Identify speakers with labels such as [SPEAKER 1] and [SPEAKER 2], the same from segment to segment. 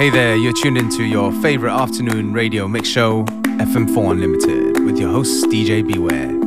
[SPEAKER 1] Hey there, you're tuned into your favorite afternoon radio mix show, FM4 Unlimited, with your host, DJ Beware.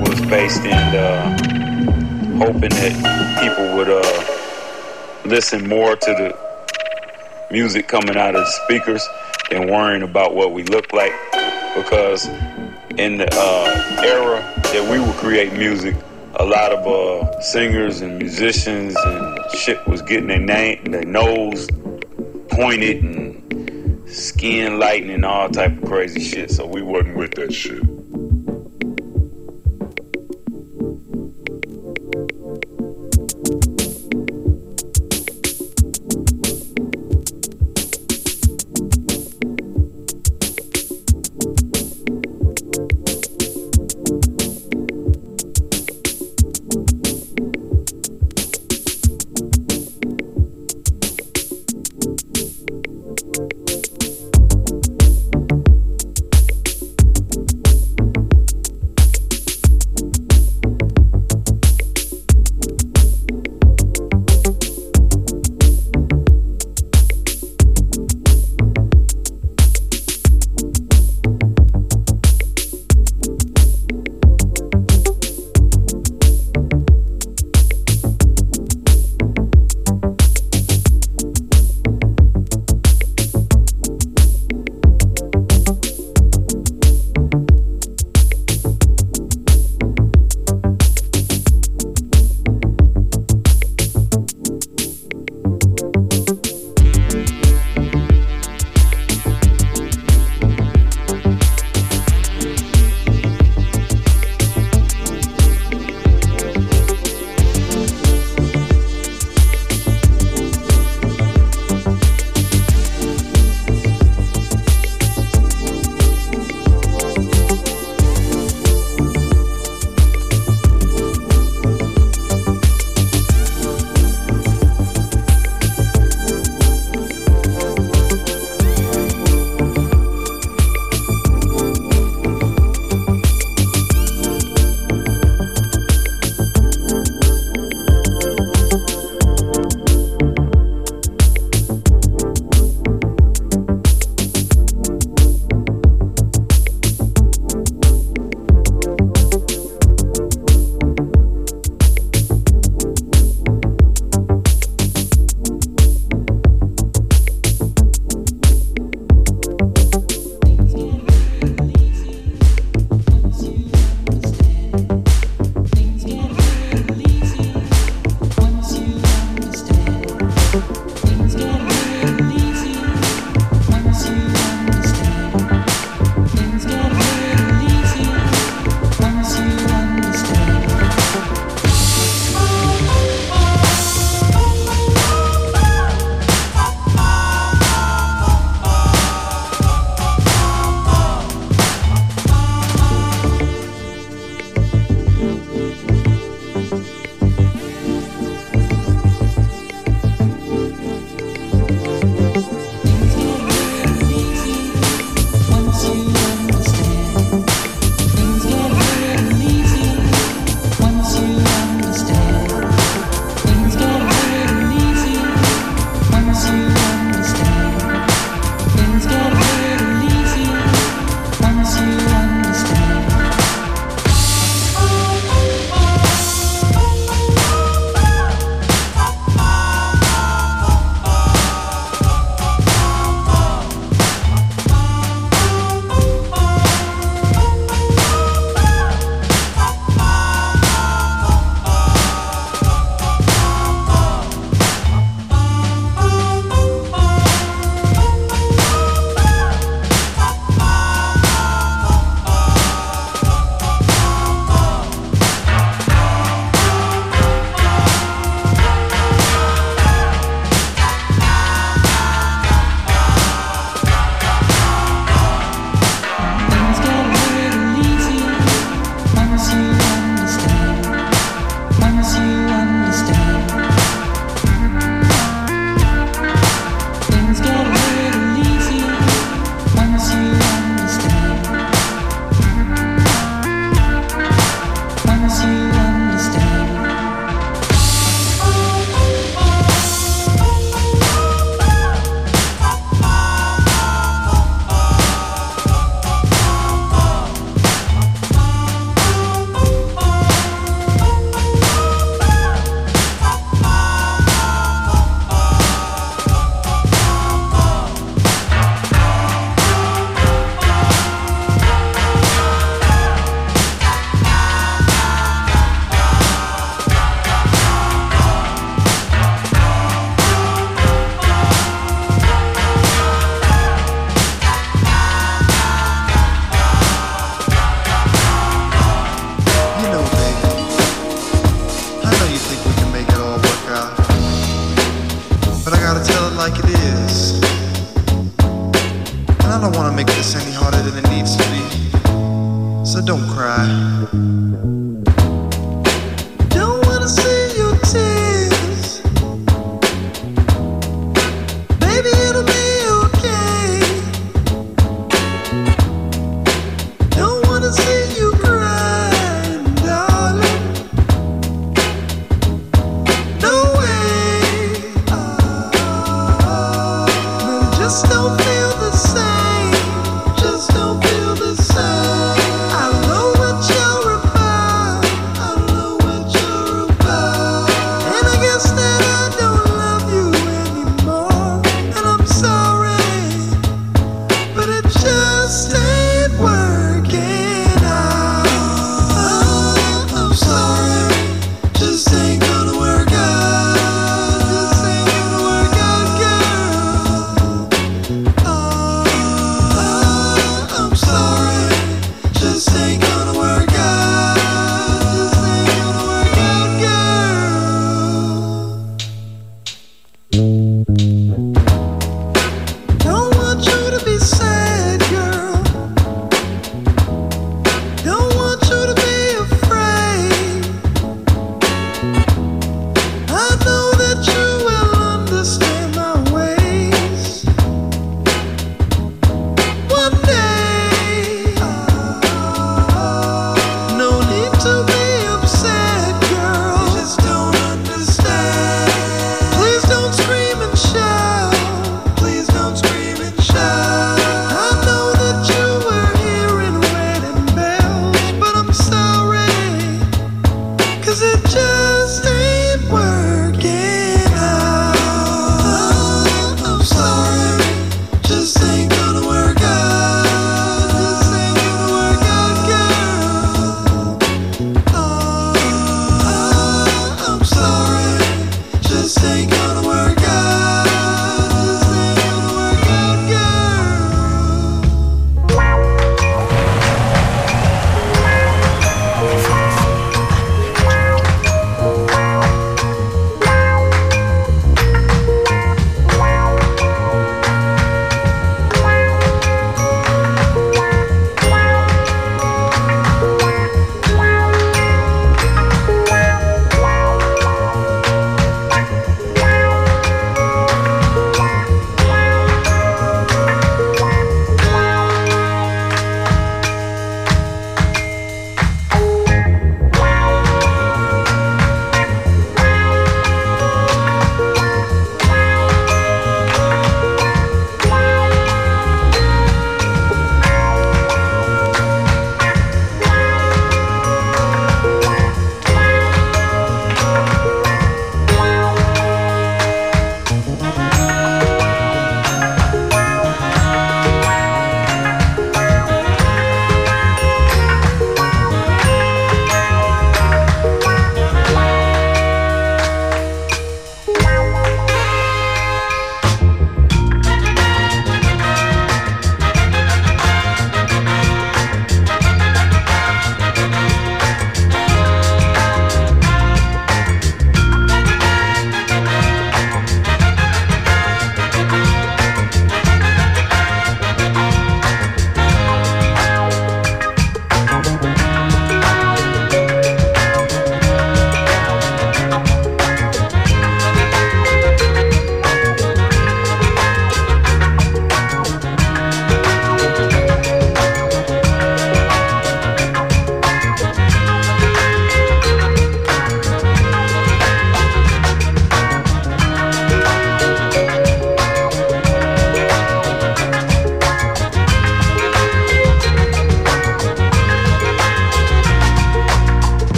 [SPEAKER 2] Was based in uh, hoping that people would uh, listen more to the music coming out of the speakers than worrying about what we look like. Because in the uh, era that we would create music, a lot of uh, singers and musicians and shit was getting their name, their nose pointed and skin lighting and all type of crazy shit. So we wasn't with that shit.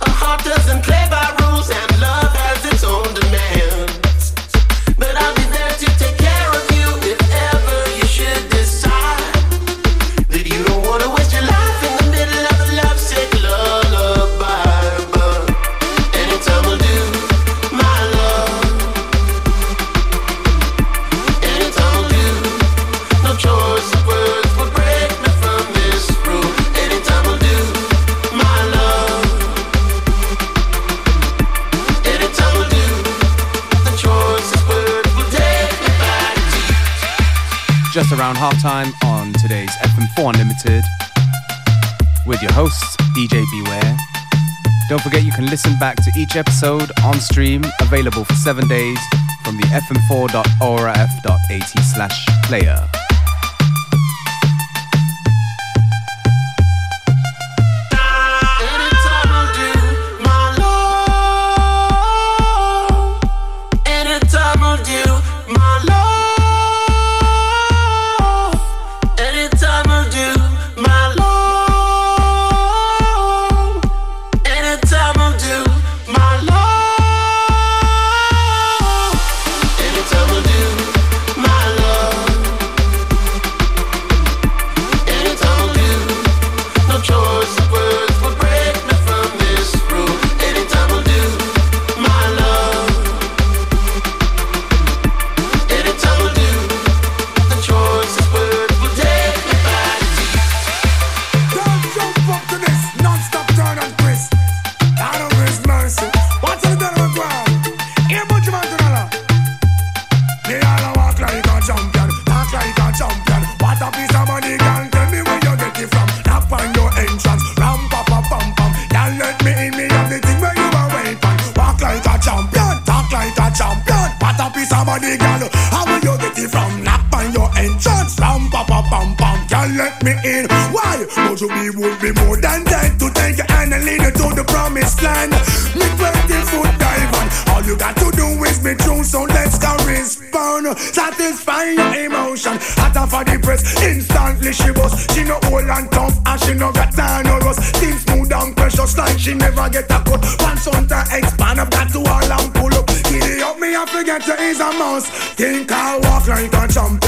[SPEAKER 3] A heart doesn't play by rules, and love has its own
[SPEAKER 4] demand. halftime on today's FM4 Unlimited with your host, DJ Beware. Don't forget you can listen back to each episode on stream, available for seven days from the fm4.orf.at slash player.
[SPEAKER 5] like you is a mouse. Think I walk like a chump.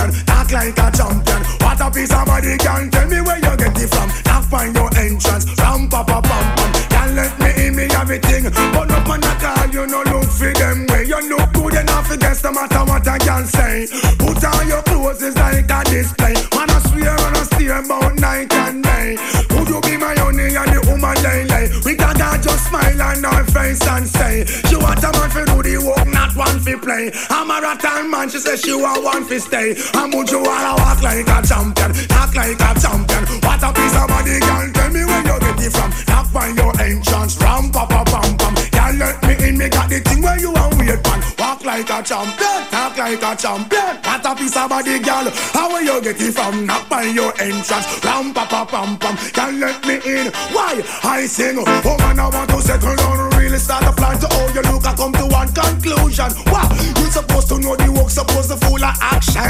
[SPEAKER 5] day. I'm a rattan man, she says she want one fist day. I'm Buju and I walk like a champion, talk like a champion. What a piece of body, girl, tell me where you get it from. Knock on your entrance. like a champion, talk like a champion. What a piece of body, girl. How will you get it from? Knock by your entrance. Ram, pa, pam, pam. Can't let me in. Why? I sing. Oh, man, I want to settle down. Really start a plan to all you look. I come to one conclusion. Wow. you supposed to know the work, supposed to full of action.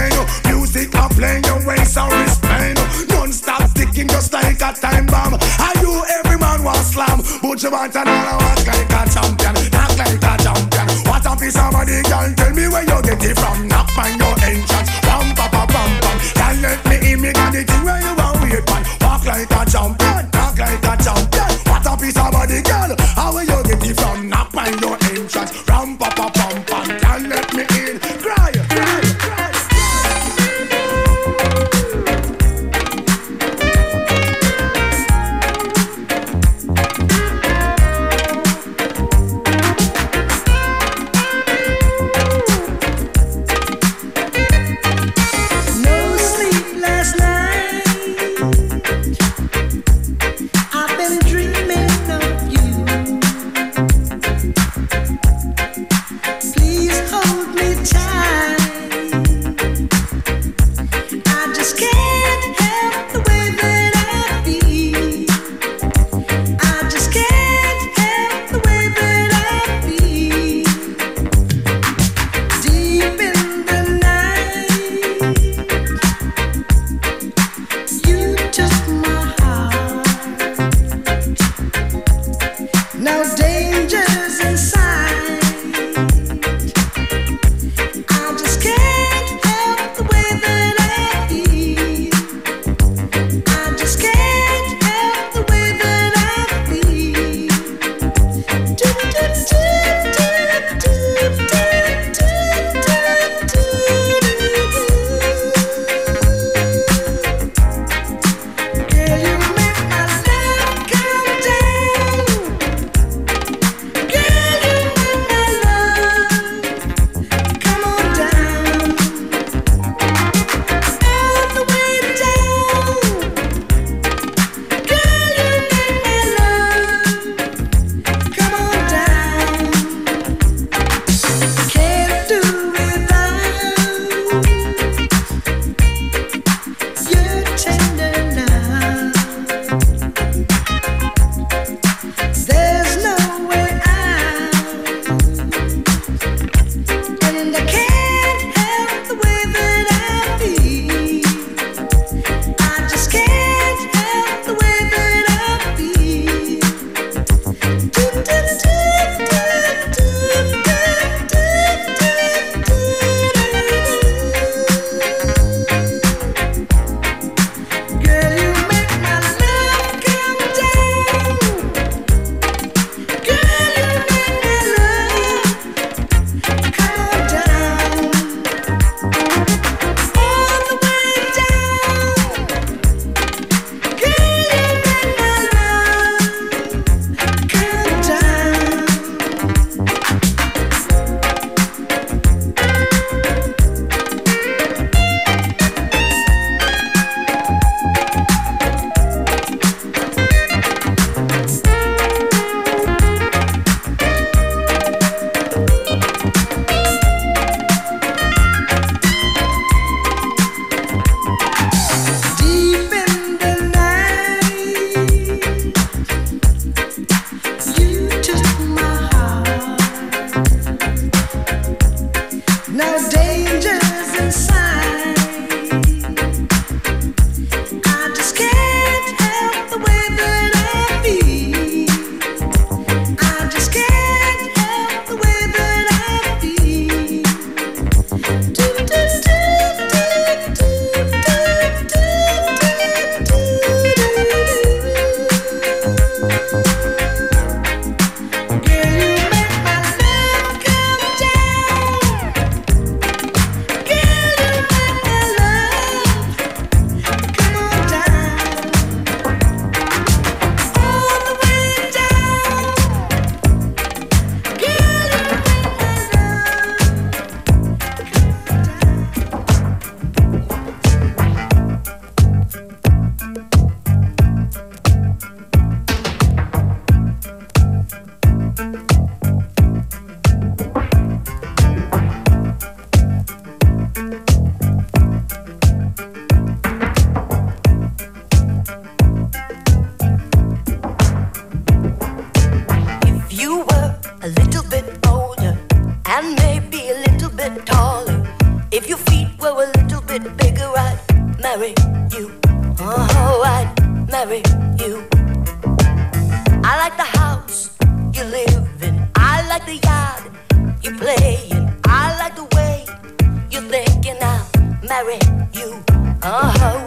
[SPEAKER 5] Music, I'm playing your ways, I respect. Non-stop sticking just like a time bomb. Are you every man want slam. But you want to know I was like a champion. Talk like a champion. What a piece of body, girl. Tell me where you get it from. Knock on your entrance. Ram, bam bam bam, pam.
[SPEAKER 6] Can't let me in. Me got the thing where you want wait on. Walk like a champion. Talk like a champion. What a piece of body, girl. How will you get it from? Knock on your entrance. marry you. Oh, I'd marry you. I like the house you live in. I like the yard you play in. I like the way you're thinking. I'll marry you. Oh,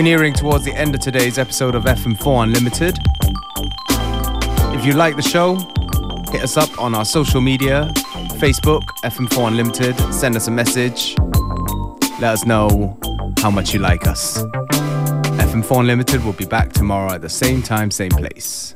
[SPEAKER 6] We're
[SPEAKER 1] nearing towards the end of today's episode of FM4 Unlimited. If you like the show, hit us up on our social media Facebook, FM4 Unlimited. Send us a message. Let us know how much you like us. FM4 Unlimited will be back tomorrow at the same time, same place.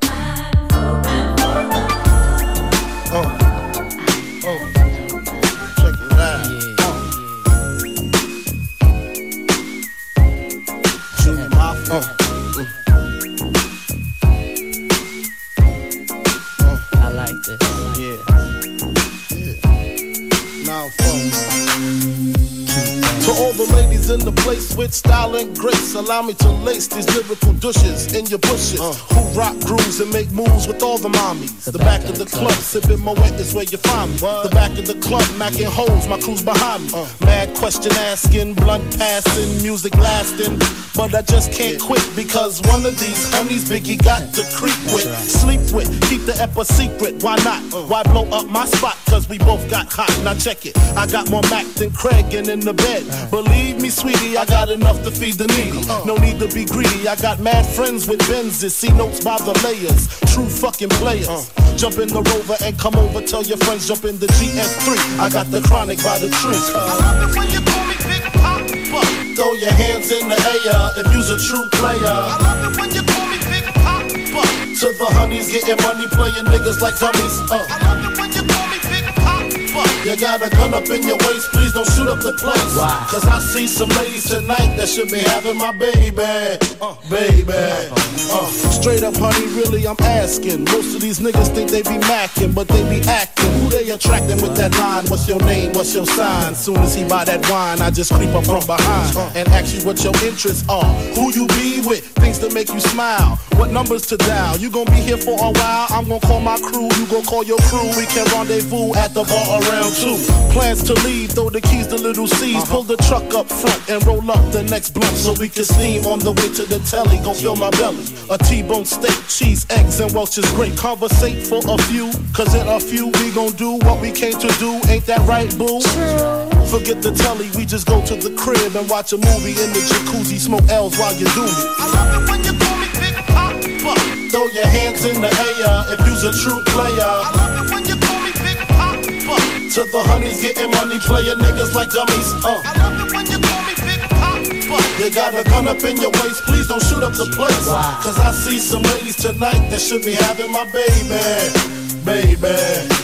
[SPEAKER 7] Style and grace, allow me to lace these lyrical douches in your bushes. Uh. Who rock grooves and make moves with all the mommies. The, back, of the club, sipping Moet is where you find me. The back of the club, macking holes, my crew's behind me. Uh. Mad question asking, blunt passing, music lasting. But I just can't quit because one of these honeys Biggie got to creep with, sleep with, keep the ep a secret. Why not? Why blow up my spot? Cause we both got hot. Now check it. I got more Mac than Craig and in the bed. Believe me, sweetie, I got enough to feed the needy. No need to be greedy. I got mad friends with Benzes. See notes by the layers. True fucking players. Jump in the rover and come over. Tell your friends, jump in the GS3. I got the chronic by the tree. I love it when you call me Big. Throw your hands in the air if you's a true player. I love it when you call me Big Poppa. To the honeys getting money, playing niggas like dummies. Uh. I love it when you call me Big Poppa. You got a gun up in your waist, please don't shoot up the place.
[SPEAKER 8] Why?
[SPEAKER 7] Cause I see some ladies tonight that should be having my baby. Uh, baby. Uh, straight up, honey, really, I'm asking. Most of these niggas think they be macking, but they be acting. They attracting with that line? What's your name? What's your sign? Soon as he buy that wine, I just creep up from behind uh-huh. and ask you what your interests are. Who you be with? Things that make you smile. What numbers to dial? You gon' be here for a while. I'm gon' call my crew. You gon' call your crew. We can rendezvous at the bar around two. Plans to leave, throw the keys to Lil' Cease. Uh-huh. Pull the truck up front and roll up the next blunt so we can steam on the way to the telly. Go fill my belly. A T-bone steak, cheese, eggs, and Welch's grape. Conversate for a few, cause in a few we gon' do what we came to do. Ain't that right, boo? Forget the telly, we just go to the crib and watch a movie in the jacuzzi, smoke L's while you do me. I love it when you call me Big Poppa. Throw your hands in the air if you's a true player. I love it when you call me Big Poppa. To the honeys getting money, playin' niggas like dummies. Uh. I love it when you call me Big Papa. You got a gun up in your waist, please don't shoot up the place. Cause I see some ladies tonight that should be having my baby, baby.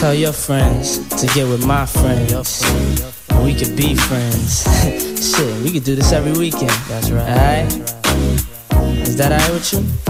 [SPEAKER 8] Tell your friends to get with my friends. And we could be friends. Shit, we could do this every weekend. That's right. Alright? Is that alright with you?